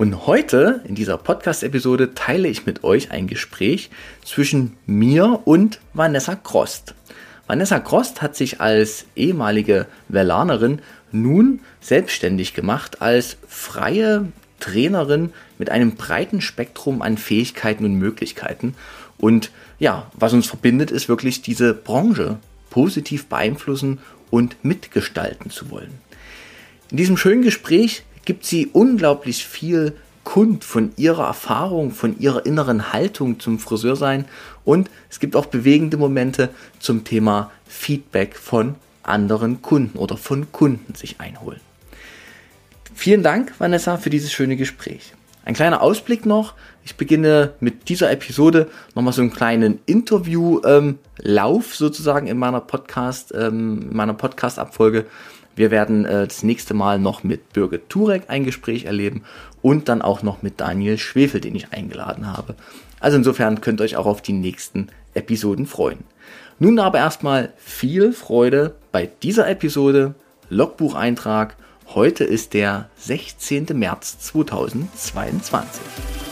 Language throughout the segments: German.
Und heute in dieser Podcast-Episode teile ich mit euch ein Gespräch zwischen mir und Vanessa Krost. Vanessa Krost hat sich als ehemalige Verlanerin nun selbstständig gemacht als freie Trainerin mit einem breiten Spektrum an Fähigkeiten und Möglichkeiten. Und ja, was uns verbindet, ist wirklich diese Branche positiv beeinflussen und mitgestalten zu wollen. In diesem schönen Gespräch gibt sie unglaublich viel kund von ihrer Erfahrung, von ihrer inneren Haltung zum Friseursein und es gibt auch bewegende Momente zum Thema Feedback von anderen Kunden oder von Kunden sich einholen. Vielen Dank, Vanessa, für dieses schöne Gespräch. Ein kleiner Ausblick noch. Ich beginne mit dieser Episode nochmal so einen kleinen Interview-Lauf ähm, sozusagen in meiner Podcast, ähm, in meiner Podcast-Abfolge. Wir werden äh, das nächste Mal noch mit Birgit Turek ein Gespräch erleben und dann auch noch mit Daniel Schwefel, den ich eingeladen habe. Also insofern könnt ihr euch auch auf die nächsten Episoden freuen. Nun aber erstmal viel Freude bei dieser Episode, Logbucheintrag Heute ist der 16. März 2022.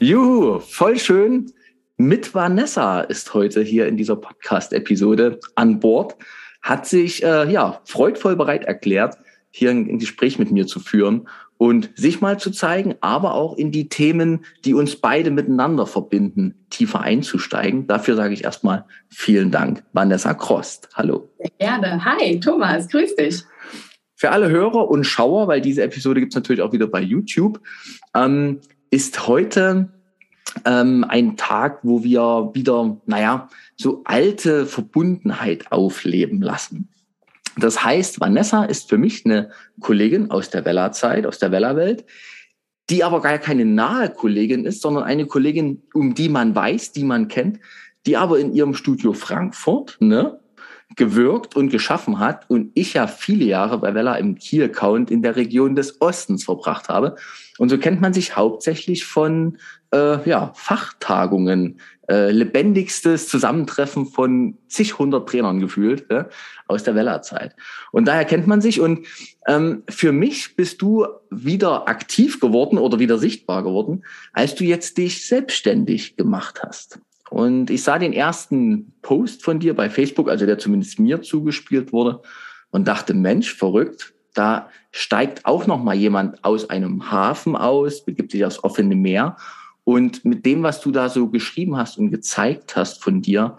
Juhu, voll schön. Mit Vanessa ist heute hier in dieser Podcast-Episode an Bord, hat sich äh, ja freudvoll bereit erklärt, hier ein, ein Gespräch mit mir zu führen und sich mal zu zeigen, aber auch in die Themen, die uns beide miteinander verbinden, tiefer einzusteigen. Dafür sage ich erstmal vielen Dank, Vanessa Krost. Hallo. Gerne. Hi, Thomas, grüß dich. Für alle Hörer und Schauer, weil diese Episode gibt es natürlich auch wieder bei YouTube, ähm, ist heute ähm, ein Tag, wo wir wieder, naja, so alte Verbundenheit aufleben lassen. Das heißt, Vanessa ist für mich eine Kollegin aus der Wella-Zeit, aus der Wella-Welt, die aber gar keine nahe Kollegin ist, sondern eine Kollegin, um die man weiß, die man kennt, die aber in ihrem Studio Frankfurt ne, gewirkt und geschaffen hat und ich ja viele Jahre bei Wella im Key-Account in der Region des Ostens verbracht habe. Und so kennt man sich hauptsächlich von äh, ja, Fachtagungen, äh, lebendigstes Zusammentreffen von zig hundert Trainern gefühlt ja, aus der Wellerzeit. Und daher kennt man sich. Und ähm, für mich bist du wieder aktiv geworden oder wieder sichtbar geworden, als du jetzt dich selbstständig gemacht hast. Und ich sah den ersten Post von dir bei Facebook, also der zumindest mir zugespielt wurde, und dachte, Mensch, verrückt, da steigt auch noch mal jemand aus einem Hafen aus, begibt sich aufs offene Meer. Und mit dem, was du da so geschrieben hast und gezeigt hast von dir,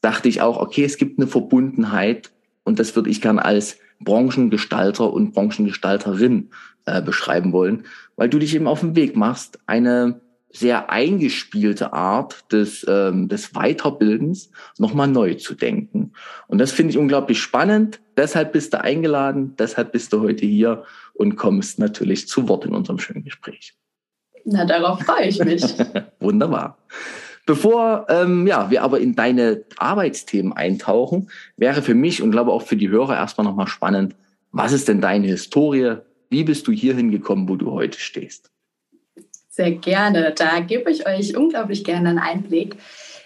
dachte ich auch, okay, es gibt eine Verbundenheit und das würde ich gern als Branchengestalter und Branchengestalterin äh, beschreiben wollen, weil du dich eben auf den Weg machst, eine sehr eingespielte Art des, ähm, des Weiterbildens nochmal neu zu denken. Und das finde ich unglaublich spannend. Deshalb bist du eingeladen, deshalb bist du heute hier und kommst natürlich zu Wort in unserem schönen Gespräch. Na, darauf freue ich mich. Wunderbar. Bevor ähm, ja, wir aber in deine Arbeitsthemen eintauchen, wäre für mich und glaube auch für die Hörer erstmal nochmal spannend, was ist denn deine Historie? Wie bist du hierhin gekommen, wo du heute stehst? Sehr gerne. Da gebe ich euch unglaublich gerne einen Einblick.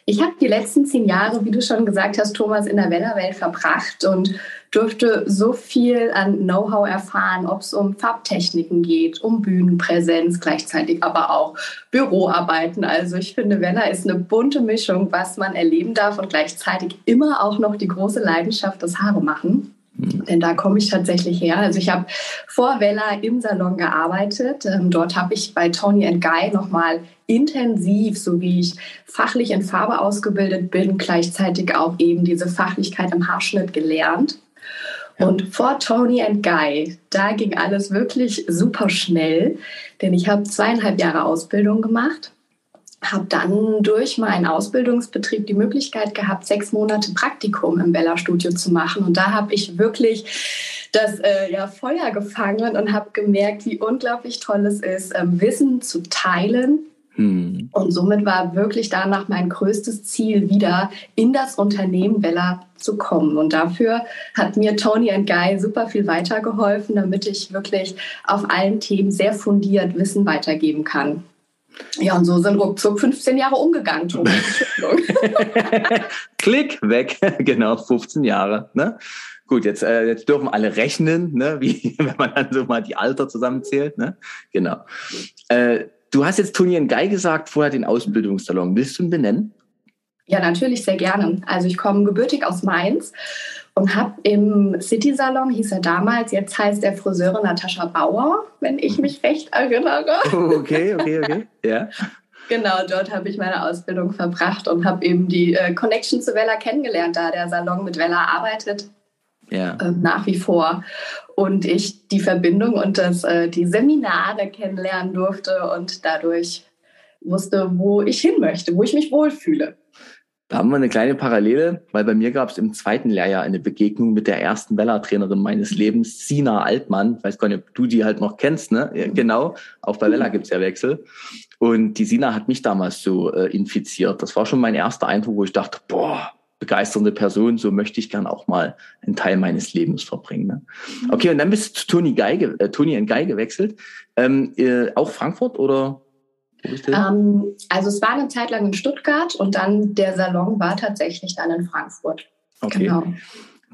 Ich habe die letzten zehn Jahre, wie du schon gesagt hast, Thomas, in der Wellerwelt verbracht und durfte so viel an Know-how erfahren, ob es um Farbtechniken geht, um Bühnenpräsenz, gleichzeitig aber auch Büroarbeiten. Also ich finde, Weller ist eine bunte Mischung, was man erleben darf und gleichzeitig immer auch noch die große Leidenschaft des Haare machen. Denn da komme ich tatsächlich her. Also ich habe vor Vella im Salon gearbeitet. Ähm, dort habe ich bei Tony Guy nochmal intensiv, so wie ich fachlich in Farbe ausgebildet bin, gleichzeitig auch eben diese Fachlichkeit im Haarschnitt gelernt. Und vor Tony and Guy, da ging alles wirklich super schnell, denn ich habe zweieinhalb Jahre Ausbildung gemacht, habe dann durch meinen Ausbildungsbetrieb die Möglichkeit gehabt, sechs Monate Praktikum im Bella-Studio zu machen. Und da habe ich wirklich das äh, ja, Feuer gefangen und habe gemerkt, wie unglaublich toll es ist, ähm, Wissen zu teilen. Hm. Und somit war wirklich danach mein größtes Ziel, wieder in das Unternehmen Bella zu kommen. Und dafür hat mir Tony and Guy super viel weitergeholfen, damit ich wirklich auf allen Themen sehr fundiert Wissen weitergeben kann. Ja, und so sind ruckzuck 15 Jahre umgegangen, Klick, weg. genau, 15 Jahre. Ne? Gut, jetzt, äh, jetzt dürfen alle rechnen, ne? wie wenn man dann so mal die Alter zusammenzählt. Ne? Genau. Äh, du hast jetzt Toni Guy gesagt, vorher den Ausbildungssalon. Willst du ihn benennen? Ja, natürlich, sehr gerne. Also ich komme gebürtig aus Mainz und habe im City-Salon, hieß er damals, jetzt heißt er Friseurin Natascha Bauer, wenn ich mich recht erinnere. Okay, okay, okay, ja. Genau, dort habe ich meine Ausbildung verbracht und habe eben die äh, Connection zu Wella kennengelernt, da der Salon mit Wella arbeitet. Ja. Äh, nach wie vor. Und ich die Verbindung und das, äh, die Seminare kennenlernen durfte und dadurch wusste, wo ich hin möchte, wo ich mich wohlfühle. Da haben wir eine kleine Parallele, weil bei mir gab es im zweiten Lehrjahr eine Begegnung mit der ersten Vella-Trainerin meines Lebens, Sina Altmann. Ich weiß gar nicht, ob du die halt noch kennst, ne? Ja, genau, auch bei Vella gibt's ja Wechsel. Und die Sina hat mich damals so äh, infiziert. Das war schon mein erster Eindruck, wo ich dachte, boah, begeisternde Person, so möchte ich gern auch mal einen Teil meines Lebens verbringen. Ne? Okay, und dann bist du zu Toni Geige, äh, Toni und Guy gewechselt. Ähm, äh, auch Frankfurt oder ähm, also es war eine Zeit lang in Stuttgart und dann der Salon war tatsächlich dann in Frankfurt. Okay. Genau.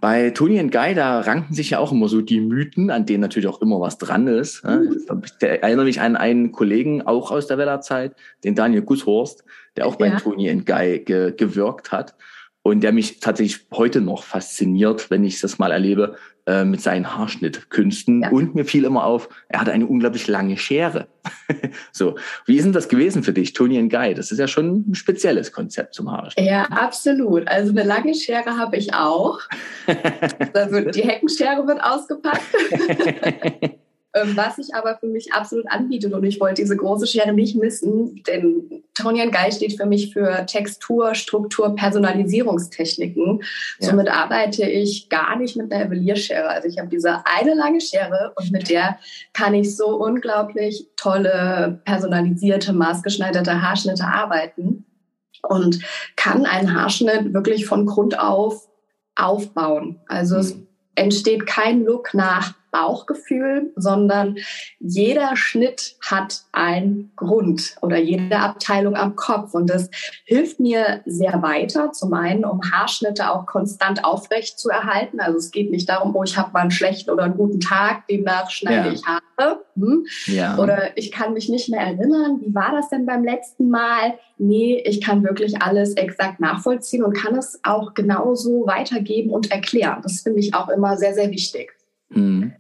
Bei Toni und Guy, da ranken sich ja auch immer so die Mythen, an denen natürlich auch immer was dran ist. Mhm. Ich erinnere mich an einen Kollegen, auch aus der Wellerzeit, den Daniel Gusshorst, der auch bei ja. Toni und Guy ge gewirkt hat und der mich tatsächlich heute noch fasziniert, wenn ich das mal erlebe, äh, mit seinen Haarschnittkünsten. Ja. Und mir fiel immer auf, er hatte eine unglaublich lange Schere. so, wie ist denn das gewesen für dich, Tony and Guy? Das ist ja schon ein spezielles Konzept zum Haarschnitt. Ja, absolut. Also eine lange Schere habe ich auch. also die Heckenschere wird ausgepackt. Ähm, was sich aber für mich absolut anbietet und ich wollte diese große Schere nicht missen, denn Tony Guy steht für mich für Textur, Struktur, Personalisierungstechniken. Ja. Somit arbeite ich gar nicht mit einer Evelierschere. Also ich habe diese eine lange Schere und mit der kann ich so unglaublich tolle, personalisierte, maßgeschneiderte Haarschnitte arbeiten und kann einen Haarschnitt wirklich von Grund auf aufbauen. Also mhm. es entsteht kein Look nach Bauchgefühl, sondern jeder Schnitt hat einen Grund oder jede Abteilung am Kopf. Und das hilft mir sehr weiter. Zum einen, um Haarschnitte auch konstant aufrecht zu erhalten. Also es geht nicht darum, oh, ich habe mal einen schlechten oder einen guten Tag, demnach schneide ja. ich Haare. Hm? Ja. Oder ich kann mich nicht mehr erinnern, wie war das denn beim letzten Mal? Nee, ich kann wirklich alles exakt nachvollziehen und kann es auch genauso weitergeben und erklären. Das finde ich auch immer sehr, sehr wichtig. Mhm.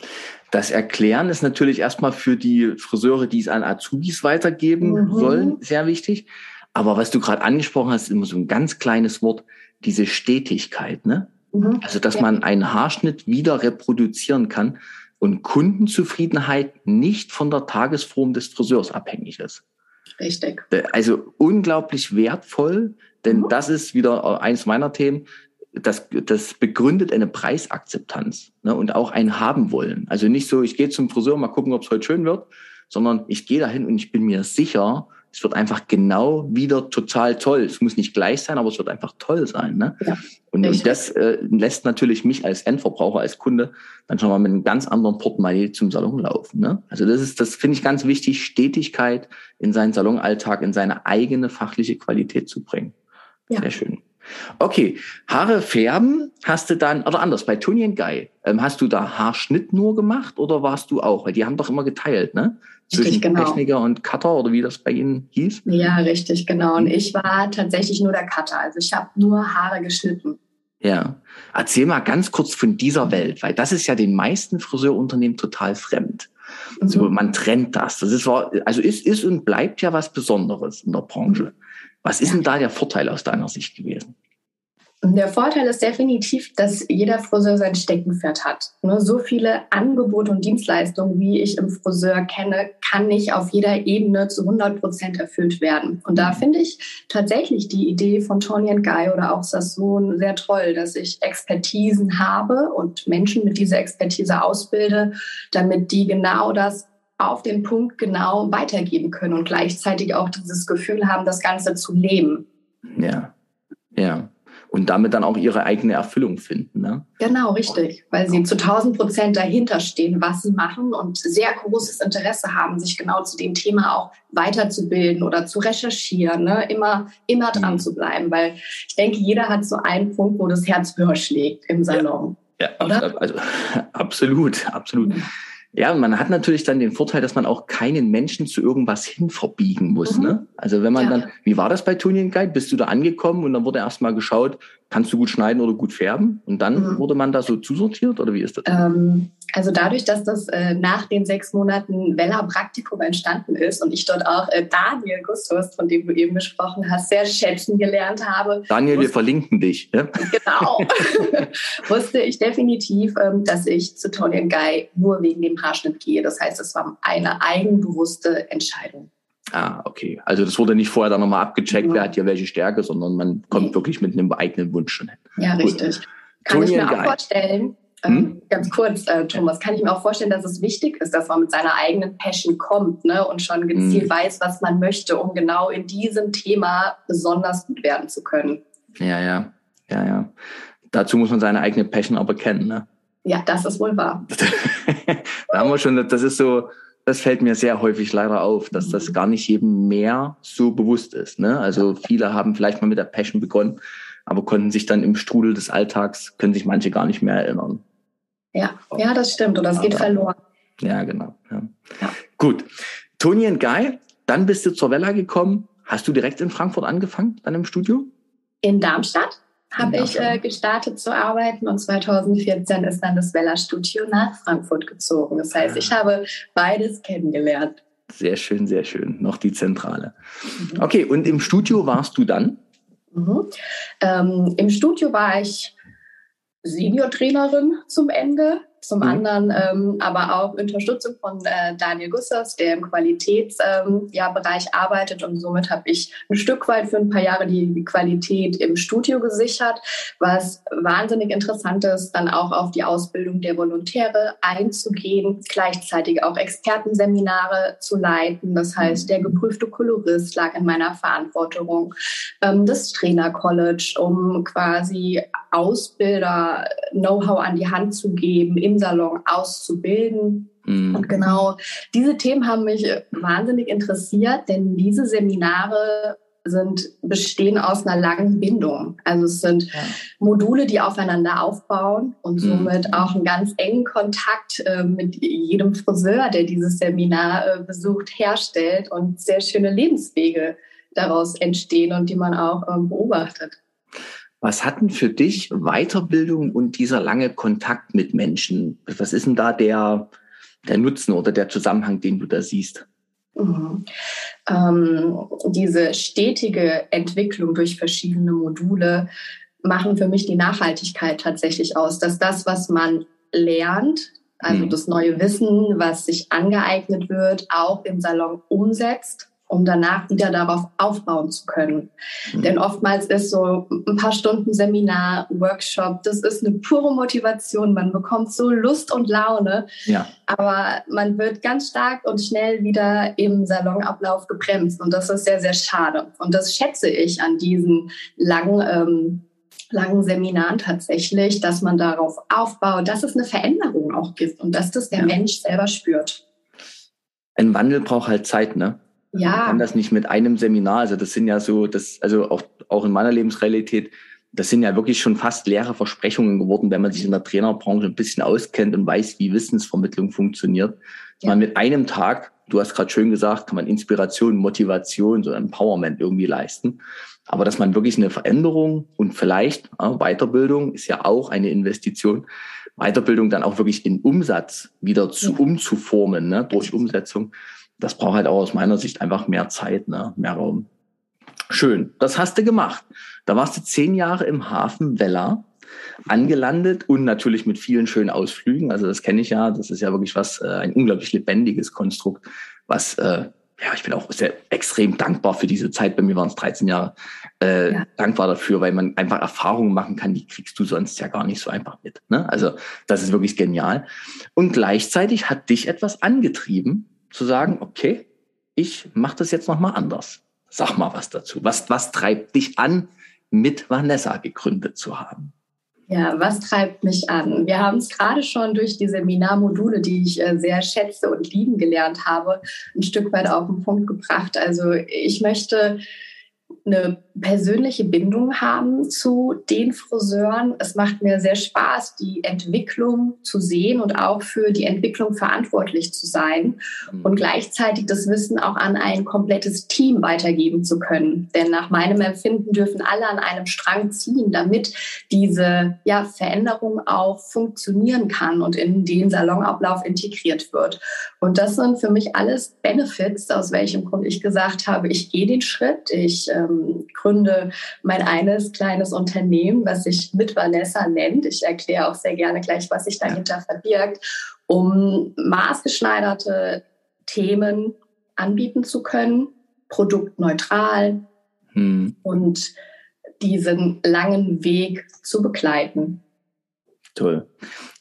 Das Erklären ist natürlich erstmal für die Friseure, die es an Azubis weitergeben mhm. sollen, sehr wichtig. Aber was du gerade angesprochen hast, ist immer so ein ganz kleines Wort, diese Stetigkeit. Ne? Mhm. Also, dass ja. man einen Haarschnitt wieder reproduzieren kann und Kundenzufriedenheit nicht von der Tagesform des Friseurs abhängig ist. Richtig. Also unglaublich wertvoll, denn mhm. das ist wieder eins meiner Themen das, das begründet eine Preisakzeptanz ne, und auch ein Haben wollen. Also nicht so, ich gehe zum Friseur, mal gucken, ob es heute schön wird, sondern ich gehe dahin und ich bin mir sicher, es wird einfach genau wieder total toll. Es muss nicht gleich sein, aber es wird einfach toll sein. Ne? Ja, und, und, das äh, lässt natürlich mich als Endverbraucher, als Kunde dann schon mal mit einem ganz anderen Portemonnaie zum Salon laufen. Ne? Also das ist, das finde ich ganz wichtig, Stetigkeit in seinen Salonalltag, in seine eigene fachliche Qualität zu bringen. Ja. Sehr schön. Okay, Haare färben hast du dann, oder anders, bei Tony and Guy, ähm, hast du da Haarschnitt nur gemacht oder warst du auch? Weil die haben doch immer geteilt, ne? Zwischen richtig, genau. Techniker und Cutter oder wie das bei Ihnen hieß? Ja, richtig, genau. Und ich war tatsächlich nur der Cutter. Also ich habe nur Haare geschnitten. Ja. Erzähl mal ganz kurz von dieser Welt, weil das ist ja den meisten Friseurunternehmen total fremd. Mhm. So, man trennt das. Das ist, also ist, ist und bleibt ja was Besonderes in der Branche. Was ist denn da der Vorteil aus deiner Sicht gewesen? Der Vorteil ist definitiv, dass jeder Friseur sein Steckenpferd hat. Ne, so viele Angebote und Dienstleistungen, wie ich im Friseur kenne, kann nicht auf jeder Ebene zu 100 Prozent erfüllt werden. Und da finde ich tatsächlich die Idee von Tony Guy oder auch Sassoon sehr toll, dass ich Expertisen habe und Menschen mit dieser Expertise ausbilde, damit die genau das auf den Punkt genau weitergeben können und gleichzeitig auch dieses Gefühl haben, das Ganze zu leben. Ja, ja und damit dann auch ihre eigene Erfüllung finden. Ne? Genau, richtig, weil sie zu 1000 Prozent dahinter stehen, was sie machen und sehr großes Interesse haben, sich genau zu dem Thema auch weiterzubilden oder zu recherchieren, ne? immer, immer dran mhm. zu bleiben, weil ich denke, jeder hat so einen Punkt, wo das Herz höher schlägt im Salon. Ja, ja also absolut, absolut. Mhm. Ja, man hat natürlich dann den Vorteil, dass man auch keinen Menschen zu irgendwas hin verbiegen muss. Mhm. Ne? Also wenn man ja. dann, wie war das bei Tony Guide? Bist du da angekommen und dann wurde erstmal geschaut, kannst du gut schneiden oder gut färben? Und dann mhm. wurde man da so zusortiert oder wie ist das? Ähm, also dadurch, dass das äh, nach den sechs Monaten Vella Praktikum entstanden ist und ich dort auch äh, Daniel Gustus, von dem du eben gesprochen hast, sehr schätzen gelernt habe. Daniel, wir verlinken dich. Ja? Genau. wusste ich definitiv, ähm, dass ich zu Tony Guy nur wegen dem Haarschnitt gehe. Das heißt, es war eine eigenbewusste Entscheidung. Ah, okay. Also das wurde nicht vorher dann nochmal abgecheckt, ja. wer hat hier welche Stärke, sondern man kommt nee. wirklich mit einem eigenen Wunsch schon hin. Ja, Gut. richtig. Kann Tony ich mir auch vorstellen, ähm, hm? ganz kurz, äh, Thomas, kann ich mir auch vorstellen, dass es wichtig ist, dass man mit seiner eigenen Passion kommt ne, und schon gezielt hm. weiß, was man möchte, um genau in diesem Thema besonders gut werden zu können. Ja, ja, ja, ja. Dazu muss man seine eigene Passion aber kennen. Ne? Ja, das ist wohl wahr. da haben wir schon, das ist so, das fällt mir sehr häufig leider auf, dass das mhm. gar nicht jedem mehr so bewusst ist. Ne? Also viele haben vielleicht mal mit der Passion begonnen, aber konnten sich dann im Strudel des Alltags, können sich manche gar nicht mehr erinnern. Ja, ja, das stimmt. Und das geht verloren. Ja, genau. Ja. Ja. Gut. Toni und Guy, dann bist du zur Vella gekommen. Hast du direkt in Frankfurt angefangen, dann im Studio? In Darmstadt habe ich äh, gestartet zu arbeiten und 2014 ist dann das Weller Studio nach Frankfurt gezogen. Das heißt, ich ah. habe beides kennengelernt. Sehr schön, sehr schön. Noch die Zentrale. Mhm. Okay, und im Studio warst du dann? Mhm. Ähm, Im Studio war ich Senior-Trainerin zum Ende zum mhm. anderen ähm, aber auch Unterstützung von äh, Daniel Gussers, der im Qualitätsbereich ähm, ja, arbeitet. Und somit habe ich ein Stück weit für ein paar Jahre die, die Qualität im Studio gesichert, was wahnsinnig interessant ist, dann auch auf die Ausbildung der Volontäre einzugehen, gleichzeitig auch Expertenseminare zu leiten. Das heißt, der geprüfte Kolorist lag in meiner Verantwortung, ähm, das Trainer-College, um quasi Ausbilder Know-how an die Hand zu geben, Salon auszubilden. Mhm. Und genau diese Themen haben mich wahnsinnig interessiert, denn diese Seminare sind, bestehen aus einer langen Bindung. Also es sind ja. Module, die aufeinander aufbauen und mhm. somit mhm. auch einen ganz engen Kontakt äh, mit jedem Friseur, der dieses Seminar äh, besucht, herstellt und sehr schöne Lebenswege daraus entstehen und die man auch äh, beobachtet. Was hatten für dich Weiterbildung und dieser lange Kontakt mit Menschen? Was ist denn da der, der Nutzen oder der Zusammenhang, den du da siehst? Mhm. Ähm, diese stetige Entwicklung durch verschiedene Module machen für mich die Nachhaltigkeit tatsächlich aus, dass das, was man lernt, also mhm. das neue Wissen, was sich angeeignet wird, auch im Salon umsetzt um danach wieder darauf aufbauen zu können. Mhm. Denn oftmals ist so ein paar Stunden Seminar, Workshop, das ist eine pure Motivation. Man bekommt so Lust und Laune, ja. aber man wird ganz stark und schnell wieder im Salonablauf gebremst und das ist sehr, sehr schade. Und das schätze ich an diesen langen ähm, langen Seminaren tatsächlich, dass man darauf aufbaut, dass es eine Veränderung auch gibt und dass das der ja. Mensch selber spürt. Ein Wandel braucht halt Zeit, ne? Ja. Man kann das nicht mit einem Seminar. Also das sind ja so, das, also auch, auch in meiner Lebensrealität, das sind ja wirklich schon fast leere Versprechungen geworden, wenn man sich in der Trainerbranche ein bisschen auskennt und weiß, wie Wissensvermittlung funktioniert. Ja. Man mit einem Tag, du hast gerade schön gesagt, kann man Inspiration, Motivation, so Empowerment irgendwie leisten. Aber dass man wirklich eine Veränderung und vielleicht ja, Weiterbildung ist ja auch eine Investition, Weiterbildung dann auch wirklich in Umsatz wieder zu, ja. umzuformen, ne, durch Umsetzung das braucht halt auch aus meiner Sicht einfach mehr Zeit, ne? mehr Raum. Schön, das hast du gemacht. Da warst du zehn Jahre im Hafen Weller angelandet und natürlich mit vielen schönen Ausflügen. Also das kenne ich ja. Das ist ja wirklich was, äh, ein unglaublich lebendiges Konstrukt, was äh, ja, ich bin auch sehr extrem dankbar für diese Zeit. Bei mir waren es 13 Jahre. Äh, ja. Dankbar dafür, weil man einfach Erfahrungen machen kann, die kriegst du sonst ja gar nicht so einfach mit. Ne? Also das ist wirklich genial. Und gleichzeitig hat dich etwas angetrieben, zu sagen, okay, ich mache das jetzt nochmal anders. Sag mal was dazu. Was, was treibt dich an, mit Vanessa gegründet zu haben? Ja, was treibt mich an? Wir haben es gerade schon durch die Seminarmodule, die ich äh, sehr schätze und lieben gelernt habe, ein Stück weit auf den Punkt gebracht. Also ich möchte eine persönliche Bindung haben zu den Friseuren. Es macht mir sehr Spaß, die Entwicklung zu sehen und auch für die Entwicklung verantwortlich zu sein mhm. und gleichzeitig das Wissen auch an ein komplettes Team weitergeben zu können. Denn nach meinem Empfinden dürfen alle an einem Strang ziehen, damit diese ja, Veränderung auch funktionieren kann und in den Salonablauf integriert wird. Und das sind für mich alles Benefits, aus welchem Grund ich gesagt habe, ich gehe den Schritt, ich ähm, gründe mein eines kleines Unternehmen, was sich mit Vanessa nennt. Ich erkläre auch sehr gerne gleich, was sich dahinter verbirgt, um maßgeschneiderte Themen anbieten zu können, produktneutral hm. und diesen langen Weg zu begleiten. Toll.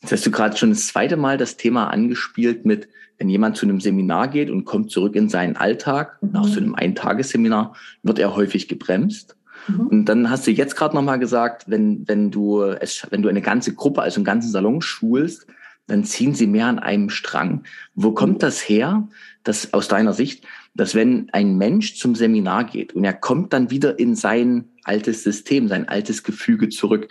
Jetzt hast du gerade schon das zweite Mal das Thema angespielt mit, wenn jemand zu einem Seminar geht und kommt zurück in seinen Alltag, mhm. nach so einem Eintagesseminar, wird er häufig gebremst. Mhm. Und dann hast du jetzt gerade nochmal gesagt, wenn, wenn du es, wenn du eine ganze Gruppe, also einen ganzen Salon schulst, dann ziehen sie mehr an einem Strang. Wo kommt mhm. das her, dass aus deiner Sicht, dass wenn ein Mensch zum Seminar geht und er kommt dann wieder in sein altes System, sein altes Gefüge zurück,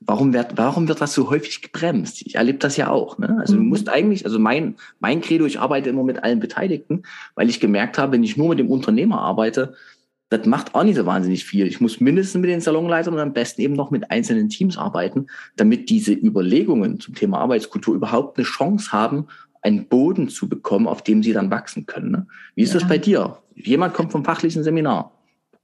warum wird, warum wird das so häufig gebremst? Ich erlebe das ja auch. Ne? Also mhm. du musst eigentlich, also mein, mein Credo, ich arbeite immer mit allen Beteiligten, weil ich gemerkt habe, wenn ich nur mit dem Unternehmer arbeite, das macht auch nicht so wahnsinnig viel. Ich muss mindestens mit den Salonleitern und am besten eben noch mit einzelnen Teams arbeiten, damit diese Überlegungen zum Thema Arbeitskultur überhaupt eine Chance haben, einen Boden zu bekommen, auf dem sie dann wachsen können. Ne? Wie ist ja. das bei dir? Jemand kommt vom fachlichen Seminar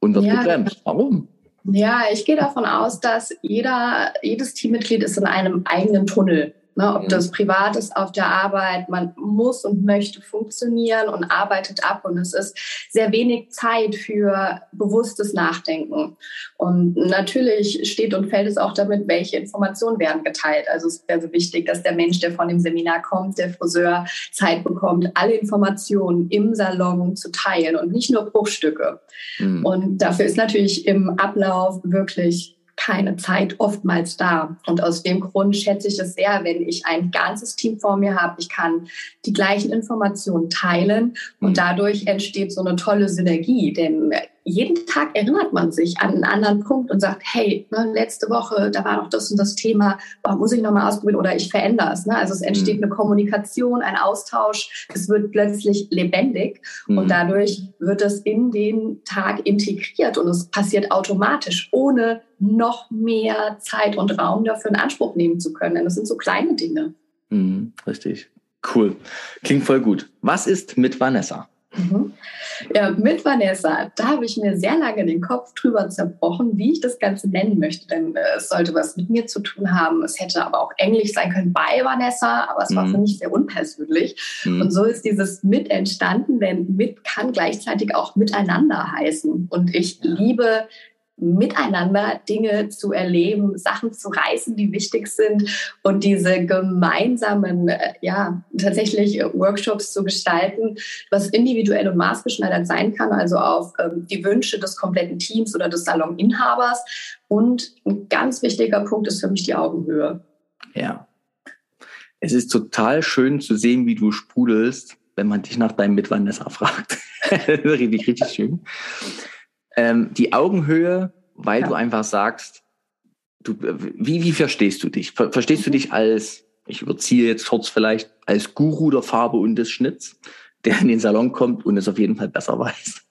und wird ja. gebremst. Warum? Ja, ich gehe davon aus, dass jeder, jedes Teammitglied ist in einem eigenen Tunnel. Ne, ob mhm. das privat ist auf der Arbeit, man muss und möchte funktionieren und arbeitet ab und es ist sehr wenig Zeit für bewusstes Nachdenken. Und natürlich steht und fällt es auch damit, welche Informationen werden geteilt. Also es wäre so wichtig, dass der Mensch, der von dem Seminar kommt, der Friseur, Zeit bekommt, alle Informationen im Salon zu teilen und nicht nur Bruchstücke. Mhm. Und dafür ist natürlich im Ablauf wirklich keine Zeit oftmals da. Und aus dem Grund schätze ich es sehr, wenn ich ein ganzes Team vor mir habe. Ich kann die gleichen Informationen teilen und mhm. dadurch entsteht so eine tolle Synergie. Denn jeden Tag erinnert man sich an einen anderen Punkt und sagt, hey, ne, letzte Woche, da war noch das und das Thema, boah, muss ich nochmal ausprobieren oder ich verändere es. Ne? Also es entsteht mhm. eine Kommunikation, ein Austausch, es wird plötzlich lebendig mhm. und dadurch wird es in den Tag integriert und es passiert automatisch, ohne noch mehr Zeit und Raum dafür in Anspruch nehmen zu können. Denn das sind so kleine Dinge. Mhm, richtig. Cool. Klingt voll gut. Was ist mit Vanessa? Mhm. Ja, mit Vanessa, da habe ich mir sehr lange den Kopf drüber zerbrochen, wie ich das Ganze nennen möchte. Denn äh, es sollte was mit mir zu tun haben. Es hätte aber auch Englisch sein können bei Vanessa, aber es war mhm. für mich sehr unpersönlich. Mhm. Und so ist dieses mit entstanden, denn mit kann gleichzeitig auch miteinander heißen. Und ich liebe miteinander Dinge zu erleben, Sachen zu reißen, die wichtig sind und diese gemeinsamen, äh, ja, tatsächlich Workshops zu gestalten, was individuell und maßgeschneidert sein kann, also auf ähm, die Wünsche des kompletten Teams oder des Saloninhabers. Und ein ganz wichtiger Punkt ist für mich die Augenhöhe. Ja. Es ist total schön zu sehen, wie du sprudelst, wenn man dich nach deinem Mitwanderer fragt. richtig, richtig schön ähm, die Augenhöhe, weil ja. du einfach sagst, du, wie, wie verstehst du dich? Ver verstehst du mhm. dich als, ich überziehe jetzt kurz vielleicht, als Guru der Farbe und des Schnitts, der in den Salon kommt und es auf jeden Fall besser weiß?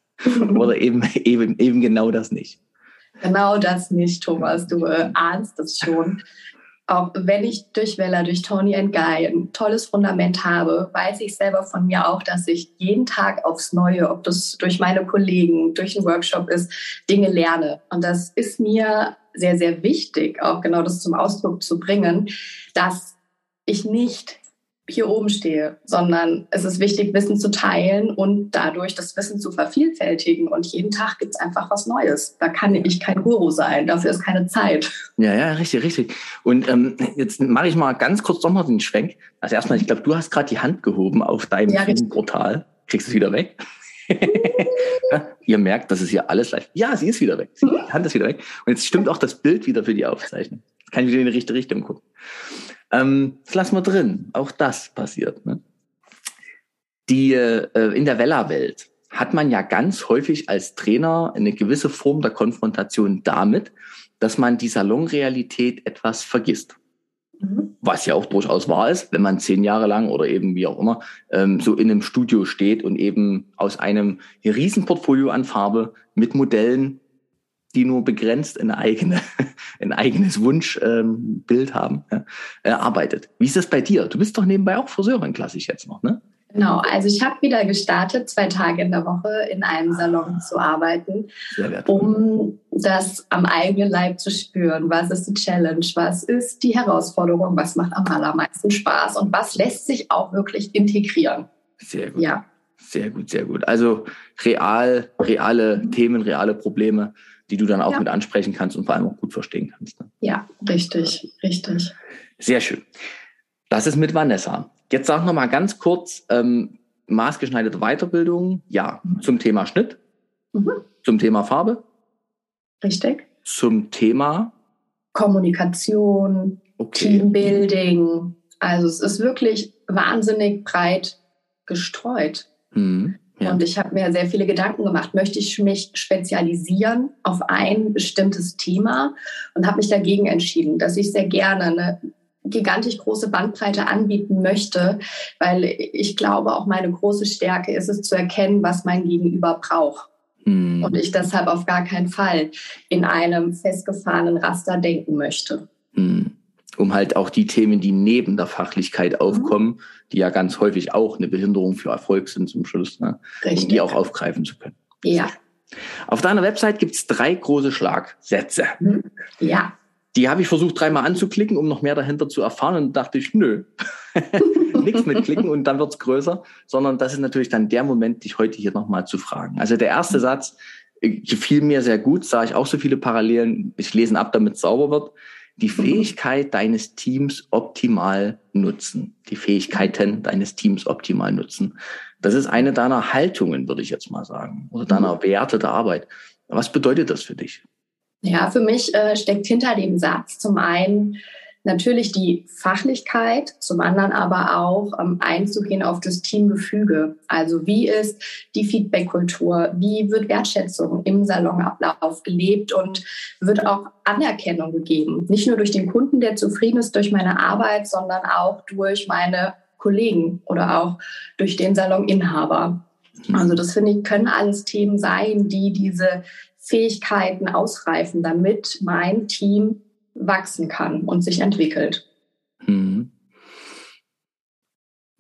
Oder eben, eben, eben genau das nicht? Genau das nicht, Thomas. Du äh, ahnst das schon. Auch wenn ich durch Weller, durch Tony and Guy ein tolles Fundament habe, weiß ich selber von mir auch, dass ich jeden Tag aufs Neue, ob das durch meine Kollegen, durch einen Workshop ist, Dinge lerne. Und das ist mir sehr, sehr wichtig, auch genau das zum Ausdruck zu bringen, dass ich nicht hier oben stehe, sondern es ist wichtig, Wissen zu teilen und dadurch das Wissen zu vervielfältigen. Und jeden Tag gibt es einfach was Neues. Da kann ich kein Guru sein, dafür ist keine Zeit. Ja, ja, richtig, richtig. Und ähm, jetzt mache ich mal ganz kurz nochmal den Schwenk. Also erstmal, ich glaube, du hast gerade die Hand gehoben auf deinem ja, Portal. Kriegst du es wieder weg? Ihr merkt, das ist hier alles live. Ja, sie ist wieder weg. Die Hand ist wieder weg. Und jetzt stimmt auch das Bild wieder für die Aufzeichnung. Jetzt kann ich wieder in die richtige Richtung gucken. Ähm, das lassen wir drin. Auch das passiert. Ne? Die, äh, in der Vella-Welt hat man ja ganz häufig als Trainer eine gewisse Form der Konfrontation damit, dass man die Salonrealität etwas vergisst. Mhm. Was ja auch durchaus wahr ist, wenn man zehn Jahre lang oder eben wie auch immer ähm, so in einem Studio steht und eben aus einem Riesenportfolio an Farbe mit Modellen die nur begrenzt eine eigene, ein eigenes Wunschbild ähm, haben, ja, äh, arbeitet. Wie ist das bei dir? Du bist doch nebenbei auch Friseurin, klassisch jetzt noch, ne? Genau, also ich habe wieder gestartet, zwei Tage in der Woche in einem Salon zu arbeiten, um das am eigenen Leib zu spüren. Was ist die Challenge? Was ist die Herausforderung? Was macht am allermeisten Spaß? Und was lässt sich auch wirklich integrieren? Sehr gut. Ja. Sehr gut, sehr gut. Also real, reale Themen, reale Probleme die du dann auch ja. mit ansprechen kannst und vor allem auch gut verstehen kannst. Ne? Ja, richtig, richtig. Sehr schön. Das ist mit Vanessa. Jetzt sag noch mal ganz kurz, ähm, maßgeschneiderte Weiterbildung, ja, mhm. zum Thema Schnitt, mhm. zum Thema Farbe. Richtig. Zum Thema Kommunikation, okay. Teambuilding. Also es ist wirklich wahnsinnig breit gestreut. Mhm. Ja. Und ich habe mir sehr viele Gedanken gemacht, möchte ich mich spezialisieren auf ein bestimmtes Thema und habe mich dagegen entschieden, dass ich sehr gerne eine gigantisch große Bandbreite anbieten möchte, weil ich glaube, auch meine große Stärke ist es zu erkennen, was mein Gegenüber braucht. Mhm. Und ich deshalb auf gar keinen Fall in einem festgefahrenen Raster denken möchte. Mhm um halt auch die Themen, die neben der Fachlichkeit mhm. aufkommen, die ja ganz häufig auch eine Behinderung für Erfolg sind zum Schluss, ne? um die auch aufgreifen zu können. Ja. Auf deiner Website gibt es drei große Schlagsätze. Mhm. Ja. Die habe ich versucht dreimal anzuklicken, um noch mehr dahinter zu erfahren und dachte ich, nö, nichts mit klicken und dann wird's größer, sondern das ist natürlich dann der Moment, dich heute hier nochmal zu fragen. Also der erste mhm. Satz gefiel mir sehr gut, sah ich auch so viele Parallelen. Ich lese ab, damit es sauber wird die Fähigkeit deines Teams optimal nutzen. Die Fähigkeiten deines Teams optimal nutzen. Das ist eine deiner Haltungen, würde ich jetzt mal sagen, oder deiner mhm. Werte der Arbeit. Was bedeutet das für dich? Ja, für mich äh, steckt hinter dem Satz zum einen natürlich die Fachlichkeit, zum anderen aber auch ähm, einzugehen auf das Teamgefüge. Also wie ist die Feedbackkultur? Wie wird Wertschätzung im Salonablauf gelebt und wird auch Anerkennung gegeben? Nicht nur durch den Kunden, der zufrieden ist durch meine Arbeit, sondern auch durch meine Kollegen oder auch durch den Saloninhaber. Mhm. Also das finde ich, können alles Themen sein, die diese Fähigkeiten ausreifen, damit mein Team wachsen kann und sich entwickelt. Mhm.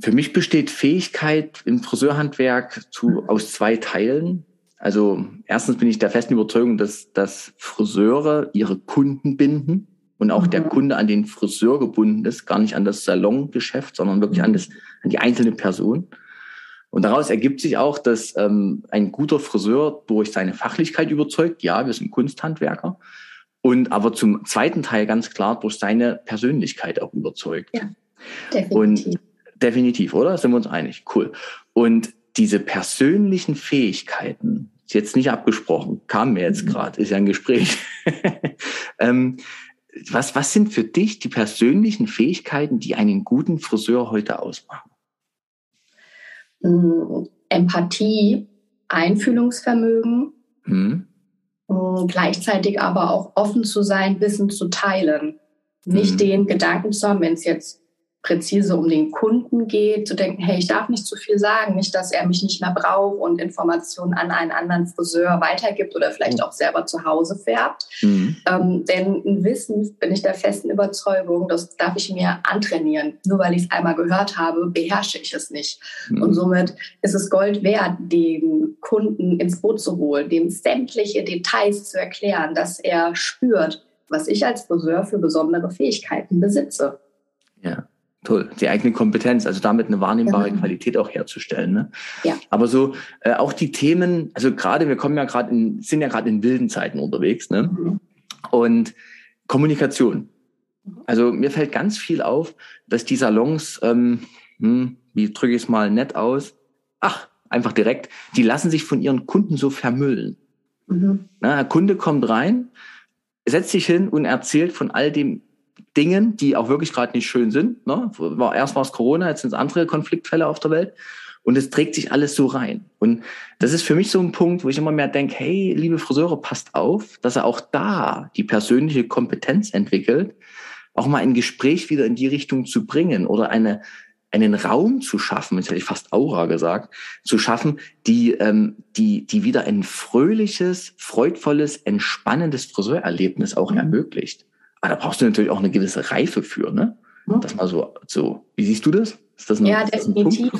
Für mich besteht Fähigkeit im Friseurhandwerk zu, aus zwei Teilen. Also erstens bin ich der festen Überzeugung, dass, dass Friseure ihre Kunden binden und auch mhm. der Kunde an den Friseur gebunden ist, gar nicht an das Salongeschäft, sondern wirklich an, das, an die einzelne Person. Und daraus ergibt sich auch, dass ähm, ein guter Friseur durch seine Fachlichkeit überzeugt. Ja, wir sind Kunsthandwerker. Und aber zum zweiten Teil ganz klar durch seine Persönlichkeit auch überzeugt. Ja, definitiv. Und definitiv, oder? Sind wir uns einig? Cool. Und diese persönlichen Fähigkeiten, ist jetzt nicht abgesprochen, kam mir jetzt mhm. gerade, ist ja ein Gespräch. ähm, was, was sind für dich die persönlichen Fähigkeiten, die einen guten Friseur heute ausmachen? Mm, Empathie, Einfühlungsvermögen, mhm gleichzeitig aber auch offen zu sein, Wissen zu teilen. Nicht mhm. den Gedanken zu haben, wenn es jetzt präzise um den Kunden geht, zu denken, hey, ich darf nicht zu viel sagen, nicht, dass er mich nicht mehr braucht und Informationen an einen anderen Friseur weitergibt oder vielleicht auch selber zu Hause färbt. Mhm. Ähm, denn ein Wissen, bin ich der festen Überzeugung, das darf ich mir antrainieren. Nur weil ich es einmal gehört habe, beherrsche ich es nicht. Mhm. Und somit ist es Gold wert, den Kunden ins Boot zu holen, dem sämtliche Details zu erklären, dass er spürt, was ich als Friseur für besondere Fähigkeiten besitze. Ja. Toll, die eigene Kompetenz, also damit eine wahrnehmbare genau. Qualität auch herzustellen. Ne? Ja. Aber so äh, auch die Themen, also gerade wir kommen ja gerade in, sind ja gerade in wilden Zeiten unterwegs, ne? Mhm. Und Kommunikation. Also mir fällt ganz viel auf, dass die Salons, ähm, hm, wie drücke ich es mal nett aus? Ach, einfach direkt, die lassen sich von ihren Kunden so vermüllen. Mhm. Na, der Kunde kommt rein, setzt sich hin und erzählt von all dem Dingen, die auch wirklich gerade nicht schön sind. Ne? War, erst war es Corona, jetzt sind es andere Konfliktfälle auf der Welt. Und es trägt sich alles so rein. Und das ist für mich so ein Punkt, wo ich immer mehr denke, hey, liebe Friseure, passt auf, dass er auch da die persönliche Kompetenz entwickelt, auch mal ein Gespräch wieder in die Richtung zu bringen oder eine, einen Raum zu schaffen, jetzt hätte ich fast Aura gesagt, zu schaffen, die, ähm, die, die wieder ein fröhliches, freudvolles, entspannendes Friseurerlebnis auch mhm. ermöglicht. Aber da brauchst du natürlich auch eine gewisse Reife für, ne? Hm. Das mal so, so. Wie siehst du das? Ist das ein, ja, definitiv.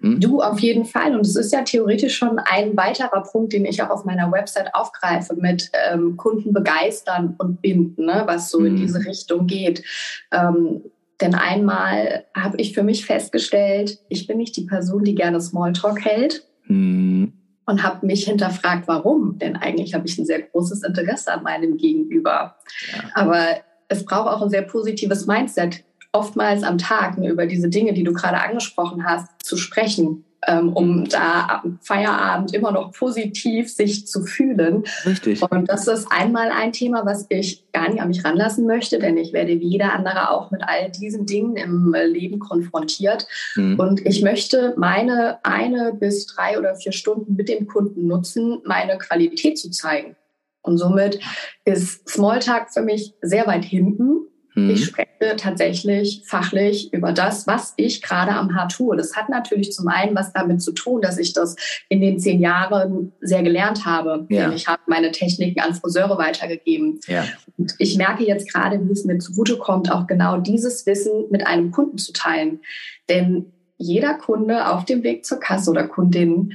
Hm? Du auf jeden Fall. Und es ist ja theoretisch schon ein weiterer Punkt, den ich auch auf meiner Website aufgreife, mit ähm, Kunden begeistern und binden, ne? was so hm. in diese Richtung geht. Ähm, denn einmal habe ich für mich festgestellt, ich bin nicht die Person, die gerne Smalltalk hält. Hm. Und habe mich hinterfragt, warum? Denn eigentlich habe ich ein sehr großes Interesse an meinem Gegenüber. Ja. Aber es braucht auch ein sehr positives Mindset, oftmals am Tag über diese Dinge, die du gerade angesprochen hast, zu sprechen um da am Feierabend immer noch positiv sich zu fühlen. Richtig. Und das ist einmal ein Thema, was ich gar nicht an mich ranlassen möchte, denn ich werde wie jeder andere auch mit all diesen Dingen im Leben konfrontiert. Mhm. Und ich möchte meine eine bis drei oder vier Stunden mit dem Kunden nutzen, meine Qualität zu zeigen. Und somit ist Smalltalk für mich sehr weit hinten. Mhm. Ich spreche tatsächlich fachlich über das, was ich gerade am Haar tue. Das hat natürlich zum einen was damit zu tun, dass ich das in den zehn Jahren sehr gelernt habe. Ja. Ich habe meine Techniken an Friseure weitergegeben. Ja. Und ich merke jetzt gerade, wie es mir zugutekommt, auch genau dieses Wissen mit einem Kunden zu teilen. Denn jeder Kunde auf dem Weg zur Kasse oder Kundin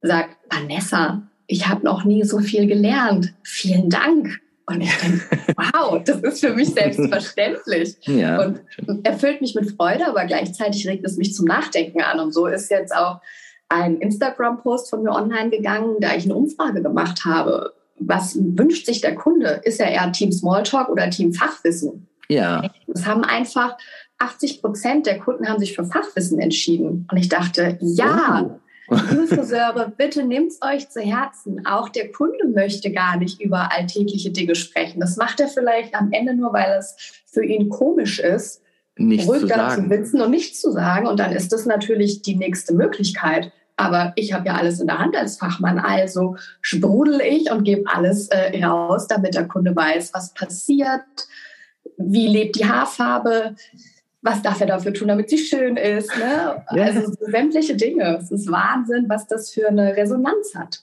sagt, Vanessa, ich habe noch nie so viel gelernt. Vielen Dank. Und ich denke, wow, das ist für mich selbstverständlich. Ja. Und erfüllt mich mit Freude, aber gleichzeitig regt es mich zum Nachdenken an. Und so ist jetzt auch ein Instagram-Post von mir online gegangen, da ich eine Umfrage gemacht habe. Was wünscht sich der Kunde? Ist er eher Team Smalltalk oder Team Fachwissen? Ja. Es haben einfach 80 Prozent der Kunden haben sich für Fachwissen entschieden. Und ich dachte, ja, oh. Liebe Friseure, bitte nehmt es euch zu Herzen. Auch der Kunde möchte gar nicht über alltägliche Dinge sprechen. Das macht er vielleicht am Ende nur, weil es für ihn komisch ist, nichts ruhig zu, zu witzen und nichts zu sagen. Und dann ist das natürlich die nächste Möglichkeit. Aber ich habe ja alles in der Hand als Fachmann, also sprudel ich und gebe alles äh, raus, damit der Kunde weiß, was passiert, wie lebt die Haarfarbe, was darf er dafür tun, damit sie schön ist. Ne? Ja. Also sämtliche Dinge. Es ist Wahnsinn, was das für eine Resonanz hat.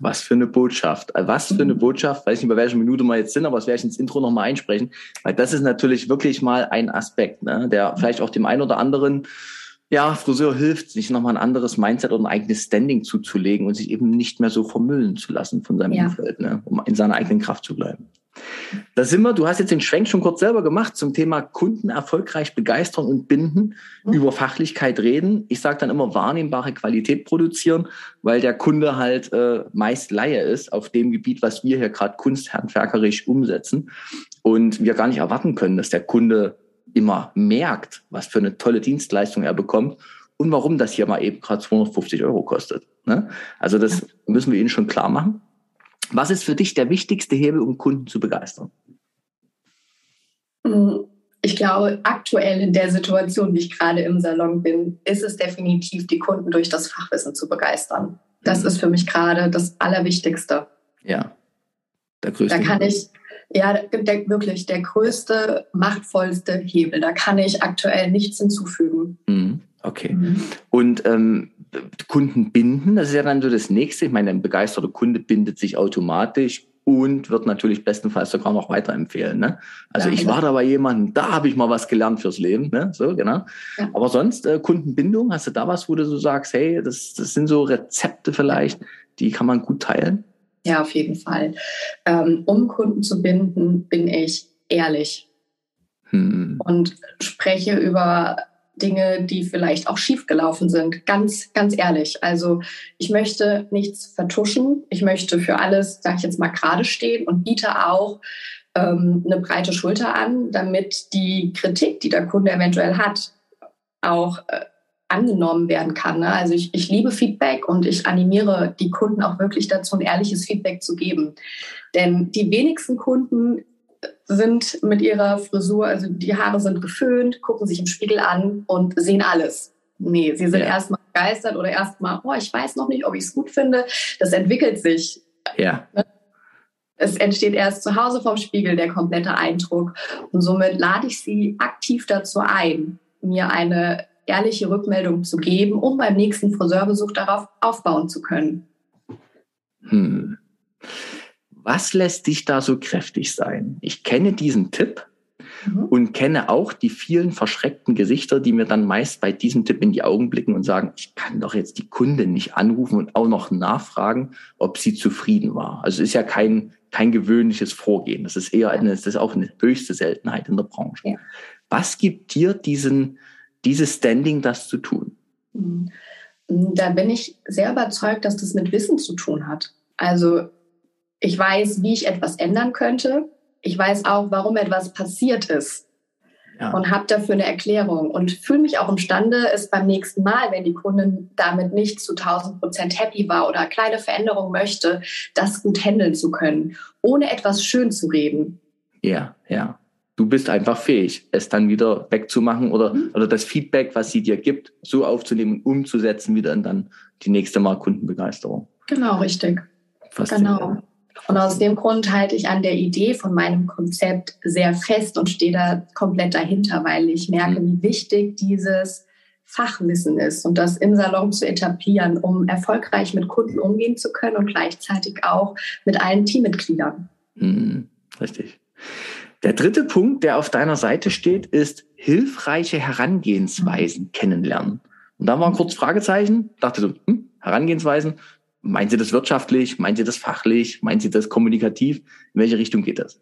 Was für eine Botschaft. Äh, was für eine mhm. Botschaft. Weiß nicht, bei welcher Minute wir jetzt sind, aber das werde ich ins Intro nochmal einsprechen. Weil das ist natürlich wirklich mal ein Aspekt, ne? der vielleicht auch dem einen oder anderen ja, Friseur hilft, sich nochmal ein anderes Mindset oder ein eigenes Standing zuzulegen und sich eben nicht mehr so vermüllen zu lassen von seinem ja. Umfeld, ne? um in seiner eigenen Kraft zu bleiben. Da sind wir, du hast jetzt den Schwenk schon kurz selber gemacht zum Thema Kunden erfolgreich begeistern und binden, mhm. über Fachlichkeit reden. Ich sage dann immer wahrnehmbare Qualität produzieren, weil der Kunde halt äh, meist Laie ist auf dem Gebiet, was wir hier gerade kunsthandwerkerisch umsetzen und wir gar nicht erwarten können, dass der Kunde immer merkt, was für eine tolle Dienstleistung er bekommt und warum das hier mal eben gerade 250 Euro kostet. Ne? Also das müssen wir ihnen schon klar machen. Was ist für dich der wichtigste Hebel, um Kunden zu begeistern? Ich glaube, aktuell in der Situation, wie ich gerade im Salon bin, ist es definitiv, die Kunden durch das Fachwissen zu begeistern. Das mhm. ist für mich gerade das Allerwichtigste. Ja. Der größte da kann ich Ja, der, wirklich der größte, machtvollste Hebel. Da kann ich aktuell nichts hinzufügen. Mhm. Okay. Mhm. Und ähm, Kunden binden, das ist ja dann so das nächste. Ich meine, ein begeisterter Kunde bindet sich automatisch und wird natürlich bestenfalls sogar noch weiterempfehlen. Ne? Also ja, ich war da bei jemandem, da habe ich mal was gelernt fürs Leben. Ne? So, genau. Ja. Aber sonst äh, Kundenbindung, hast du da was, wo du so sagst, hey, das, das sind so Rezepte vielleicht, die kann man gut teilen? Ja, auf jeden Fall. Ähm, um Kunden zu binden, bin ich ehrlich hm. und spreche über Dinge, die vielleicht auch schiefgelaufen sind. Ganz, ganz ehrlich. Also ich möchte nichts vertuschen. Ich möchte für alles, sage ich jetzt mal, gerade stehen und biete auch ähm, eine breite Schulter an, damit die Kritik, die der Kunde eventuell hat, auch äh, angenommen werden kann. Ne? Also ich, ich liebe Feedback und ich animiere die Kunden auch wirklich dazu, ein ehrliches Feedback zu geben. Denn die wenigsten Kunden sind mit ihrer Frisur, also die Haare sind geföhnt, gucken sich im Spiegel an und sehen alles. Nee, sie sind ja. erstmal begeistert oder erstmal, oh, ich weiß noch nicht, ob ich es gut finde. Das entwickelt sich. Ja. Es entsteht erst zu Hause vom Spiegel der komplette Eindruck. Und somit lade ich sie aktiv dazu ein, mir eine ehrliche Rückmeldung zu geben, um beim nächsten Friseurbesuch darauf aufbauen zu können. Hm. Was lässt dich da so kräftig sein? Ich kenne diesen Tipp mhm. und kenne auch die vielen verschreckten Gesichter, die mir dann meist bei diesem Tipp in die Augen blicken und sagen, ich kann doch jetzt die Kundin nicht anrufen und auch noch nachfragen, ob sie zufrieden war. Also es ist ja kein, kein gewöhnliches Vorgehen. Das ist eher eine, das ist auch eine höchste Seltenheit in der Branche. Ja. Was gibt dir diesen, dieses Standing, das zu tun? Mhm. Da bin ich sehr überzeugt, dass das mit Wissen zu tun hat. Also ich weiß, wie ich etwas ändern könnte. Ich weiß auch, warum etwas passiert ist. Ja. Und habe dafür eine Erklärung und fühle mich auch imstande, es beim nächsten Mal, wenn die Kundin damit nicht zu 1000 Prozent happy war oder kleine Veränderungen möchte, das gut handeln zu können, ohne etwas schön zu reden. Ja, ja. Du bist einfach fähig, es dann wieder wegzumachen oder, mhm. oder das Feedback, was sie dir gibt, so aufzunehmen und umzusetzen, wieder in dann die nächste Mal Kundenbegeisterung. Genau, richtig. Genau. Und aus dem Grund halte ich an der Idee von meinem Konzept sehr fest und stehe da komplett dahinter, weil ich merke, mhm. wie wichtig dieses Fachwissen ist und das im Salon zu etablieren, um erfolgreich mit Kunden umgehen zu können und gleichzeitig auch mit allen Teammitgliedern. Mhm, richtig. Der dritte Punkt, der auf deiner Seite steht, ist hilfreiche Herangehensweisen mhm. kennenlernen. Und da war ein kurz Fragezeichen, dachte so, hm, Herangehensweisen, Meinen Sie das wirtschaftlich? Meinen Sie das fachlich? Meinen Sie das kommunikativ? In welche Richtung geht das?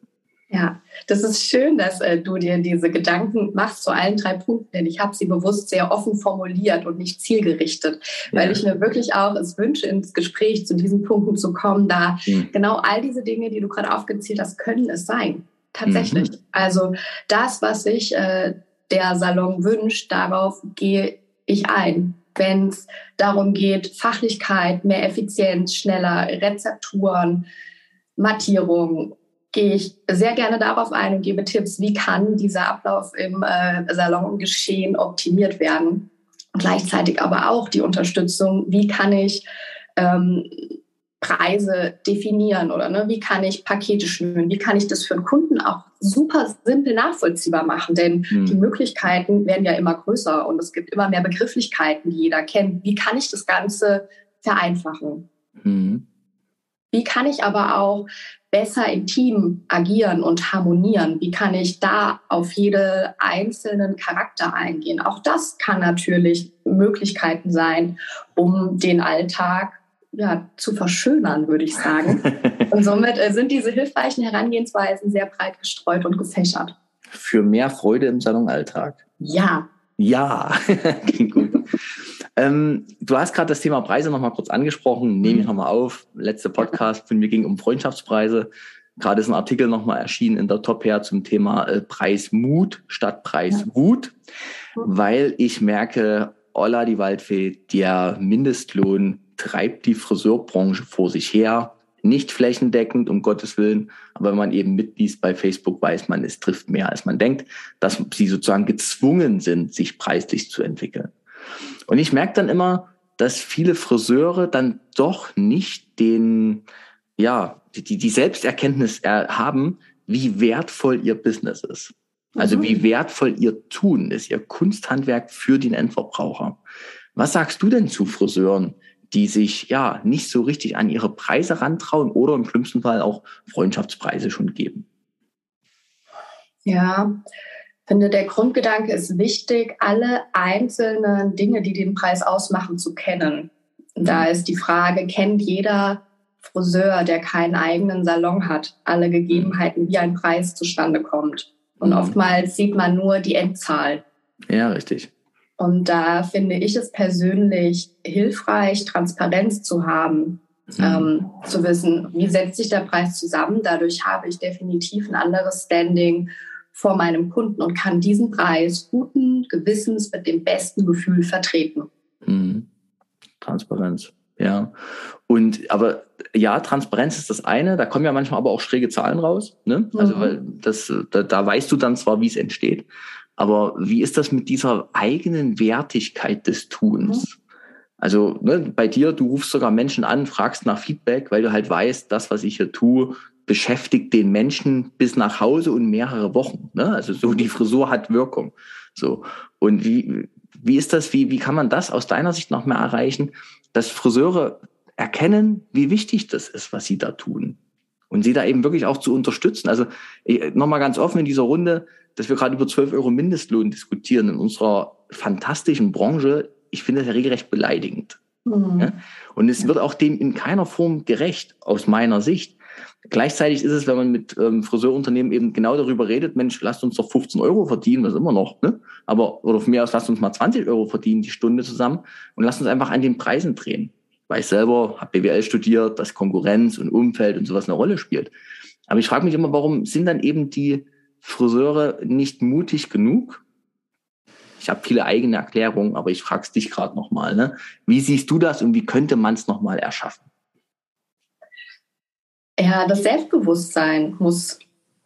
Ja, das ist schön, dass äh, du dir diese Gedanken machst zu allen drei Punkten, denn ich habe sie bewusst sehr offen formuliert und nicht zielgerichtet, ja. weil ich mir wirklich auch es wünsche, ins Gespräch zu diesen Punkten zu kommen, da mhm. genau all diese Dinge, die du gerade aufgezählt hast, können es sein. Tatsächlich. Mhm. Also das, was sich äh, der Salon wünscht, darauf gehe ich ein wenn es darum geht, Fachlichkeit, mehr Effizienz, schneller Rezepturen, Mattierung, gehe ich sehr gerne darauf ein und gebe Tipps, wie kann dieser Ablauf im äh, Salon geschehen optimiert werden. Gleichzeitig aber auch die Unterstützung, wie kann ich ähm, Preise definieren oder ne, wie kann ich Pakete schnüren, wie kann ich das für den Kunden auch super simpel nachvollziehbar machen, denn mhm. die Möglichkeiten werden ja immer größer und es gibt immer mehr Begrifflichkeiten, die jeder kennt. Wie kann ich das Ganze vereinfachen? Mhm. Wie kann ich aber auch besser im Team agieren und harmonieren? Wie kann ich da auf jede einzelnen Charakter eingehen? Auch das kann natürlich Möglichkeiten sein, um den Alltag ja, zu verschönern, würde ich sagen. und somit äh, sind diese hilfreichen Herangehensweisen sehr breit gestreut und gefächert. Für mehr Freude im Salonalltag. Ja. Ja, klingt gut. ähm, du hast gerade das Thema Preise nochmal kurz angesprochen, nehme ich nochmal auf. Letzte Podcast von mir ging um Freundschaftspreise. Gerade ist ein Artikel nochmal erschienen in der Top her zum Thema äh, Preismut statt Preiswut, weil ich merke, Olla die Waldfee, der Mindestlohn treibt die Friseurbranche vor sich her. Nicht flächendeckend, um Gottes Willen, aber wenn man eben mitliest bei Facebook, weiß man, es trifft mehr, als man denkt, dass sie sozusagen gezwungen sind, sich preislich zu entwickeln. Und ich merke dann immer, dass viele Friseure dann doch nicht den, ja, die, die Selbsterkenntnis haben, wie wertvoll ihr Business ist. Also mhm. wie wertvoll ihr Tun ist, ihr Kunsthandwerk für den Endverbraucher. Was sagst du denn zu Friseuren, die sich ja nicht so richtig an ihre Preise rantrauen oder im schlimmsten Fall auch Freundschaftspreise schon geben? Ja, ich finde, der Grundgedanke ist wichtig, alle einzelnen Dinge, die den Preis ausmachen, zu kennen. Da ist die Frage, kennt jeder Friseur, der keinen eigenen Salon hat, alle Gegebenheiten, wie ein Preis zustande kommt? Und mhm. oftmals sieht man nur die Endzahl. Ja, richtig. Und da finde ich es persönlich hilfreich, Transparenz zu haben, mhm. ähm, zu wissen, wie setzt sich der Preis zusammen. Dadurch habe ich definitiv ein anderes Standing vor meinem Kunden und kann diesen Preis guten Gewissens mit dem besten Gefühl vertreten. Mhm. Transparenz, ja. Und aber ja, Transparenz ist das eine, da kommen ja manchmal aber auch schräge Zahlen raus. Ne? Also mhm. weil das, da, da weißt du dann zwar, wie es entsteht, aber wie ist das mit dieser eigenen Wertigkeit des Tuns? Mhm. Also ne, bei dir, du rufst sogar Menschen an, fragst nach Feedback, weil du halt weißt, das, was ich hier tue, beschäftigt den Menschen bis nach Hause und mehrere Wochen. Ne? Also so die Frisur hat Wirkung. So und wie wie ist das? Wie wie kann man das aus deiner Sicht noch mehr erreichen, dass Friseure erkennen, wie wichtig das ist, was sie da tun und sie da eben wirklich auch zu unterstützen. Also nochmal ganz offen in dieser Runde, dass wir gerade über 12 Euro Mindestlohn diskutieren in unserer fantastischen Branche. Ich finde das ja regelrecht beleidigend. Mhm. Ja? Und es ja. wird auch dem in keiner Form gerecht, aus meiner Sicht. Gleichzeitig ist es, wenn man mit ähm, Friseurunternehmen eben genau darüber redet, Mensch, lasst uns doch 15 Euro verdienen, was immer noch, ne? Aber, oder von mir aus, lasst uns mal 20 Euro verdienen, die Stunde zusammen und lasst uns einfach an den Preisen drehen. Weil ich selber habe BWL studiert, dass Konkurrenz und Umfeld und sowas eine Rolle spielt. Aber ich frage mich immer, warum sind dann eben die Friseure nicht mutig genug? Ich habe viele eigene Erklärungen, aber ich frage es dich gerade nochmal. Ne? Wie siehst du das und wie könnte man es nochmal erschaffen? Ja, das Selbstbewusstsein muss,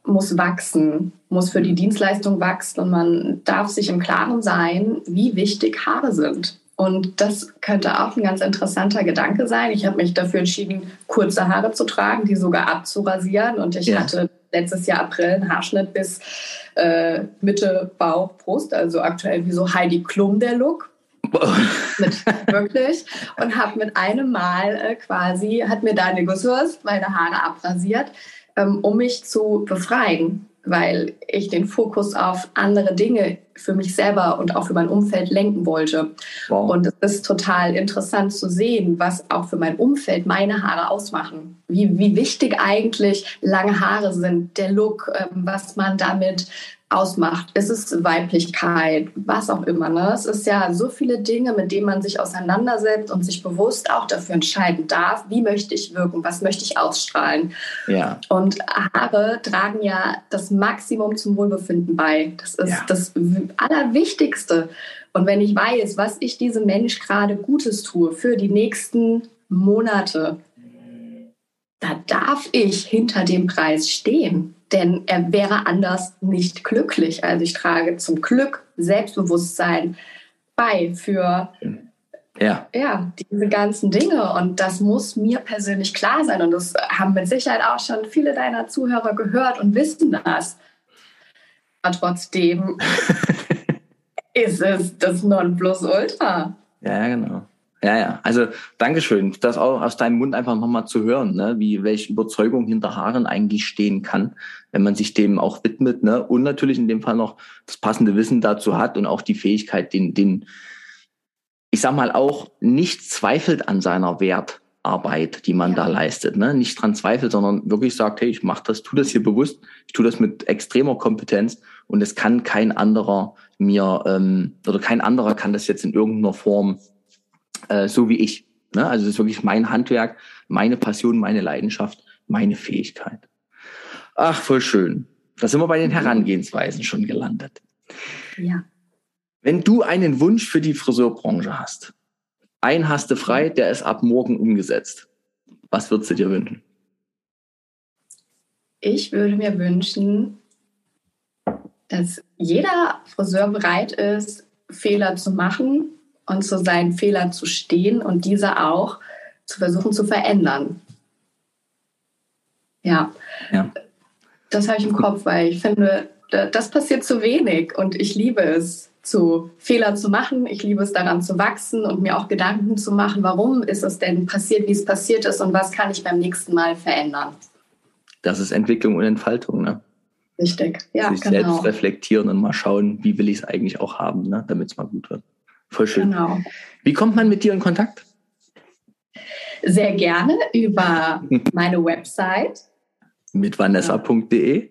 muss wachsen, muss für die Dienstleistung wachsen und man darf sich im Klaren sein, wie wichtig Haare sind. Und das könnte auch ein ganz interessanter Gedanke sein. Ich habe mich dafür entschieden, kurze Haare zu tragen, die sogar abzurasieren. Und ich ja. hatte letztes Jahr April einen Haarschnitt bis äh, Mitte Bauch, Brust, also aktuell wie so Heidi Klum der Look mit, wirklich. Und habe mit einem Mal äh, quasi, hat mir da Negosus meine Haare abrasiert, ähm, um mich zu befreien, weil ich den Fokus auf andere Dinge für mich selber und auch für mein Umfeld lenken wollte. Wow. Und es ist total interessant zu sehen, was auch für mein Umfeld meine Haare ausmachen. Wie, wie wichtig eigentlich lange Haare sind, der Look, ähm, was man damit ausmacht. Ist es Weiblichkeit, was auch immer. Ne? Es ist ja so viele Dinge, mit denen man sich auseinandersetzt und sich bewusst auch dafür entscheiden darf, wie möchte ich wirken, was möchte ich ausstrahlen. Ja. Und Haare tragen ja das Maximum zum Wohlbefinden bei. Das ist ja. das Allerwichtigste. Und wenn ich weiß, was ich diesem Mensch gerade Gutes tue für die nächsten Monate, da darf ich hinter dem Preis stehen denn er wäre anders nicht glücklich. Also ich trage zum Glück Selbstbewusstsein bei für ja. ja, diese ganzen Dinge. Und das muss mir persönlich klar sein. Und das haben mit Sicherheit auch schon viele deiner Zuhörer gehört und wissen das. Aber trotzdem ist es das Nonplusultra. Ja, genau. Ja, ja. Also Dankeschön, das auch aus deinem Mund einfach nochmal zu hören, ne? wie welche Überzeugung hinter Haaren eigentlich stehen kann, wenn man sich dem auch widmet, ne? Und natürlich in dem Fall noch das passende Wissen dazu hat und auch die Fähigkeit, den, den, ich sag mal, auch nicht zweifelt an seiner Wertarbeit, die man ja. da leistet, ne? Nicht dran zweifelt, sondern wirklich sagt, hey, ich mach das, tu das hier bewusst, ich tu das mit extremer Kompetenz und es kann kein anderer mir ähm, oder kein anderer kann das jetzt in irgendeiner Form äh, so wie ich. Ne? Also das ist wirklich mein Handwerk, meine Passion, meine Leidenschaft, meine Fähigkeit. Ach, voll schön. Da sind wir bei den Herangehensweisen schon gelandet. Ja. Wenn du einen Wunsch für die Friseurbranche hast, ein hast du frei, der ist ab morgen umgesetzt. Was würdest du dir wünschen? Ich würde mir wünschen, dass jeder Friseur bereit ist, Fehler zu machen und zu seinen Fehlern zu stehen und diese auch zu versuchen zu verändern. Ja. ja. Das habe ich im Kopf, weil ich finde, das passiert zu wenig und ich liebe es, zu Fehler zu machen. Ich liebe es daran zu wachsen und mir auch Gedanken zu machen, warum ist es denn passiert, wie es passiert ist und was kann ich beim nächsten Mal verändern. Das ist Entwicklung und Entfaltung, ne? Richtig, ja, Sich genau. selbst reflektieren und mal schauen, wie will ich es eigentlich auch haben, ne? damit es mal gut wird. Voll schön. Genau. Wie kommt man mit dir in Kontakt? Sehr gerne über meine Website. Mit vanessa.de.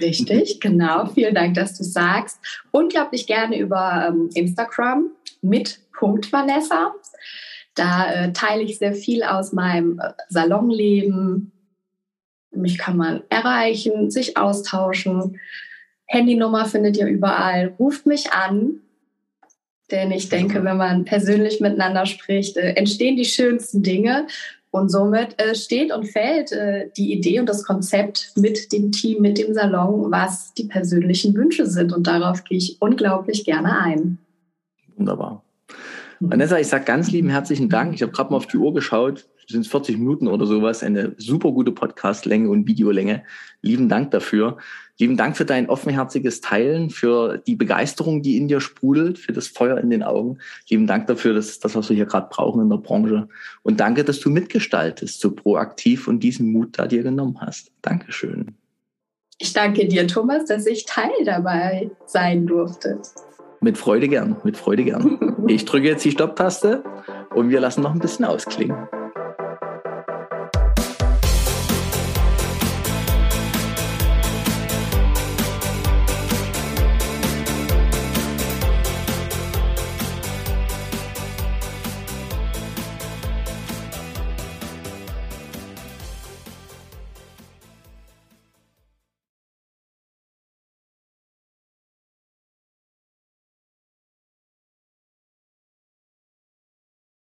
Richtig, genau. Vielen Dank, dass du sagst. Unglaublich gerne über ähm, Instagram mit Punkt Vanessa. Da äh, teile ich sehr viel aus meinem äh, Salonleben. Mich kann man erreichen, sich austauschen. Handynummer findet ihr überall. Ruft mich an. Denn ich denke, wenn man persönlich miteinander spricht, äh, entstehen die schönsten Dinge. Und somit äh, steht und fällt äh, die Idee und das Konzept mit dem Team, mit dem Salon, was die persönlichen Wünsche sind. Und darauf gehe ich unglaublich gerne ein. Wunderbar. Vanessa, ich sage ganz lieben herzlichen Dank. Ich habe gerade mal auf die Uhr geschaut. Sind es 40 Minuten oder sowas? Eine super gute Podcastlänge und Videolänge. Lieben Dank dafür. Lieben Dank für dein offenherziges Teilen, für die Begeisterung, die in dir sprudelt, für das Feuer in den Augen. Lieben Dank dafür, das ist das, was wir hier gerade brauchen in der Branche. Und danke, dass du mitgestaltest, so proaktiv und diesen Mut da dir genommen hast. Dankeschön. Ich danke dir, Thomas, dass ich Teil dabei sein durfte. Mit Freude gern, mit Freude gern. Ich drücke jetzt die Stopptaste und wir lassen noch ein bisschen ausklingen.